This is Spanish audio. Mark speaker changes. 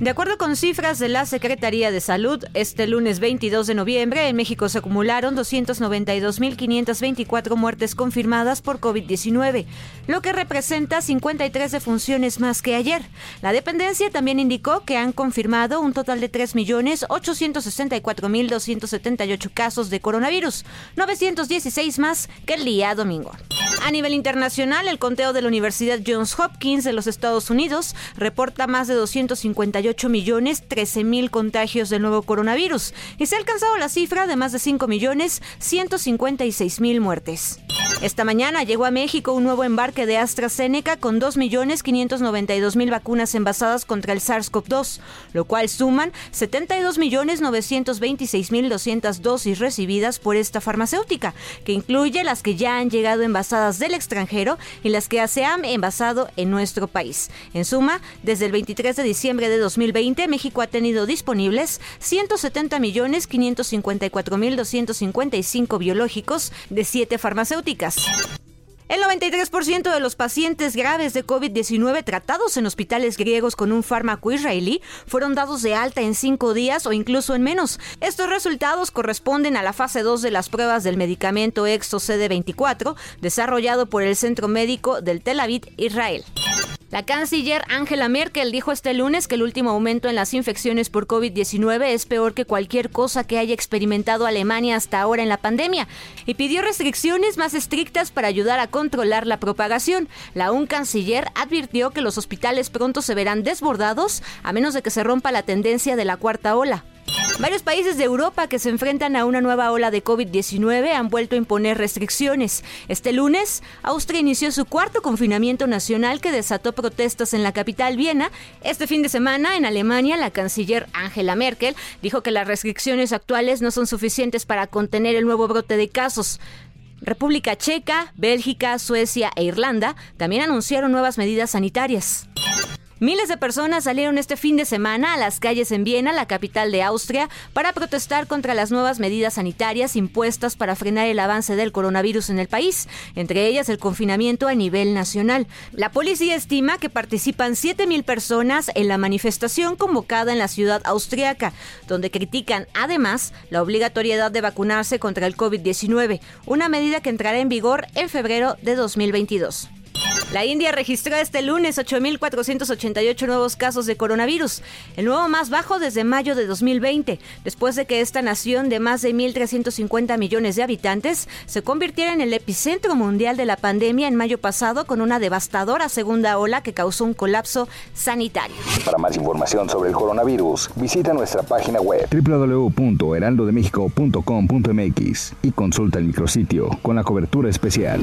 Speaker 1: De acuerdo con cifras de la Secretaría de Salud, este lunes 22 de noviembre en México se acumularon 292.524 muertes confirmadas por COVID-19, lo que representa 53 defunciones más que ayer. La dependencia también indicó que han confirmado un total de 3.864.278 casos de coronavirus, 916 más que el día domingo. A nivel internacional, el conteo de la Universidad Johns Hopkins de los Estados Unidos reporta más de 258 millones 13 mil contagios del nuevo coronavirus y se ha alcanzado la cifra de más de 5 millones 156 mil muertes. Esta mañana llegó a México un nuevo embarque de AstraZeneca con 2.592.000 vacunas envasadas contra el SARS-CoV-2, lo cual suman 72.926.200 dosis recibidas por esta farmacéutica, que incluye las que ya han llegado envasadas del extranjero y las que se han envasado en nuestro país. En suma, desde el 23 de diciembre de 2020, México ha tenido disponibles 170.554.255 biológicos de siete farmacéuticas. El 93% de los pacientes graves de COVID-19 tratados en hospitales griegos con un fármaco israelí fueron dados de alta en cinco días o incluso en menos. Estos resultados corresponden a la fase 2 de las pruebas del medicamento Exo CD24, desarrollado por el Centro Médico del Tel Aviv, Israel. La canciller Angela Merkel dijo este lunes que el último aumento en las infecciones por COVID-19 es peor que cualquier cosa que haya experimentado Alemania hasta ahora en la pandemia y pidió restricciones más estrictas para ayudar a controlar la propagación. La un canciller advirtió que los hospitales pronto se verán desbordados a menos de que se rompa la tendencia de la cuarta ola. Varios países de Europa que se enfrentan a una nueva ola de COVID-19 han vuelto a imponer restricciones. Este lunes, Austria inició su cuarto confinamiento nacional que desató protestas en la capital Viena. Este fin de semana, en Alemania, la canciller Angela Merkel dijo que las restricciones actuales no son suficientes para contener el nuevo brote de casos. República Checa, Bélgica, Suecia e Irlanda también anunciaron nuevas medidas sanitarias. Miles de personas salieron este fin de semana a las calles en Viena, la capital de Austria, para protestar contra las nuevas medidas sanitarias impuestas para frenar el avance del coronavirus en el país, entre ellas el confinamiento a nivel nacional. La policía estima que participan 7.000 personas en la manifestación convocada en la ciudad austriaca, donde critican además la obligatoriedad de vacunarse contra el COVID-19, una medida que entrará en vigor en febrero de 2022. La India registró este lunes 8.488 nuevos casos de coronavirus, el nuevo más bajo desde mayo de 2020, después de que esta nación de más de 1.350 millones de habitantes se convirtiera en el epicentro mundial de la pandemia en mayo pasado con una devastadora segunda ola que causó un colapso sanitario.
Speaker 2: Para más información sobre el coronavirus, visita nuestra página web www.heraldodemexico.com.mx y consulta el micrositio con la cobertura especial.